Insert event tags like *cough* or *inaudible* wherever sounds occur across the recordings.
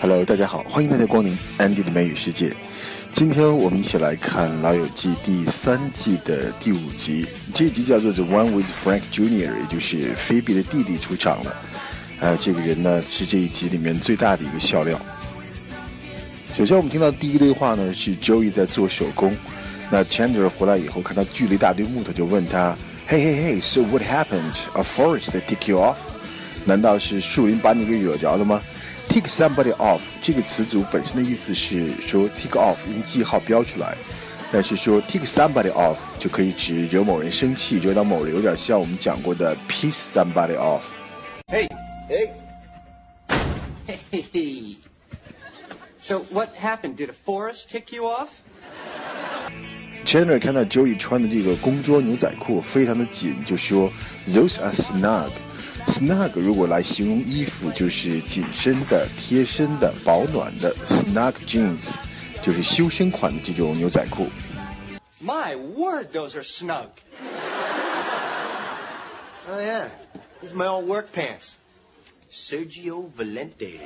Hello，大家好，欢迎大家光临 Andy 的美语世界。今天我们一起来看《老友记》第三季的第五集，这一集叫做《The One with Frank Jr.》，也就是菲比的弟弟出场了。呃，这个人呢是这一集里面最大的一个笑料。首先，我们听到第一个对话呢是 Joey 在做手工，那 Chandler 回来以后看到锯了一大堆木头，就问他：“Hey, hey, hey, so what happened? A forest that tick you off？” 难道是树林把你给惹着了吗 ？Tick somebody off 这个词组本身的意思是说 tick off 用记号标出来，但是说 tick somebody off 就可以指惹某人生气，惹到某人，有点像我们讲过的 piss somebody off。Hey, hey, hey. So what happened? Did a forest tick you off? Chandler 看到 Joey 穿的这个工装牛仔裤非常的紧，就说 Those are snug。 Snug 如果来形容衣服，就是紧身的、贴身的、保暖的。Snug jeans 就是修身款的这种牛仔裤。My word, those are snug. oh yeah, these are my old work pants. Sergio Valente.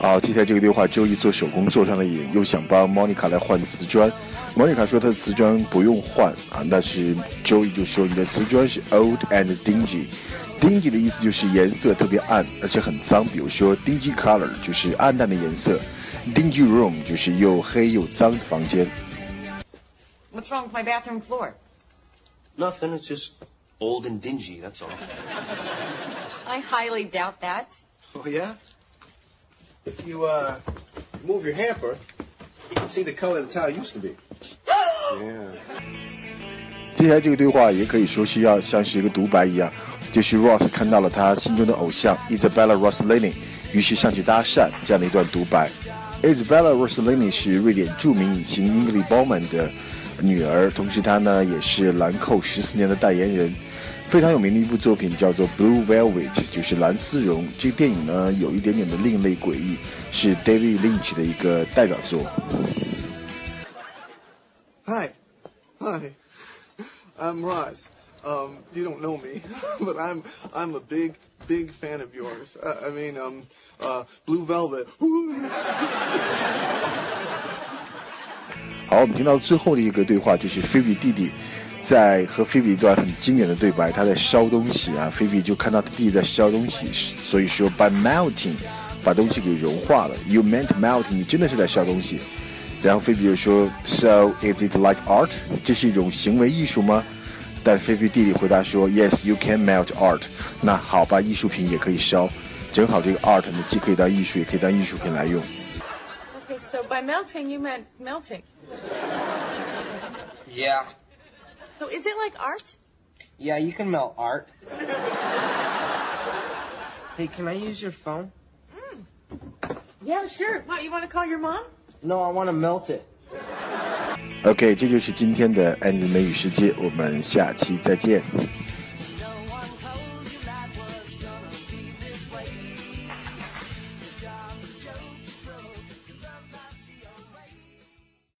好，接下来这个对话，周一做手工做上了瘾，又想帮 Monica 来换瓷砖。Monica 说她的瓷砖不用换啊，但是周一就说你的瓷砖是 old and dingy。dingy 的意思就是颜色特别暗，而且很脏。比如说 dingy color 就是暗淡的颜色，dingy room 就是又黑又脏的房间。What's wrong with my bathroom floor? Nothing, it's just old and dingy, that's all. I highly doubt that. Oh yeah? If you uh move your hamper, you can see the color the tile used to be. yeah. 接下来这个对话也可以说是要像是一个独白一样，就是 Ross 看到了他心中的偶像 Isabella Rossellini，于是上去搭讪这样的一段独白。Isabella Rossellini 是瑞典著名影星 Ingrid Bauman 的女儿，同时她呢也是兰蔻十四年的代言人。非常有名的一部作品叫做《Blue Velvet》，就是蓝丝绒。这个电影呢有一点点的另类诡异，是 David Lynch 的一个代表作。Hi. Hi. I'm Ross. Um, you don't know me, but I'm I'm a big big fan of yours. Uh, I mean, um, uh, Blue Velvet. 好，我们听到最后的一个对话就是菲比弟弟在和菲比一段很经典的对白，他在烧东西啊，菲比就看到他弟弟在烧东西，所以说 by melting 把东西给融化了。You meant melting，你真的是在烧东西。然后菲比就说，So is it like art？这是一种行为艺术吗？但菲菲比弟弟回答说，Yes，you can melt art。那好吧，艺术品也可以烧，正好这个 art 呢，既可以当艺术，也可以当艺术品来用。Okay, so by melting, you meant melting. Yeah. So is it like art? Yeah, you can melt art. *laughs* hey, can I use your phone? Yeah, sure. What, you want to call your mom? No, I want to melt it. OK，这就是今天的安妮的美语世界，我们下期再见。 No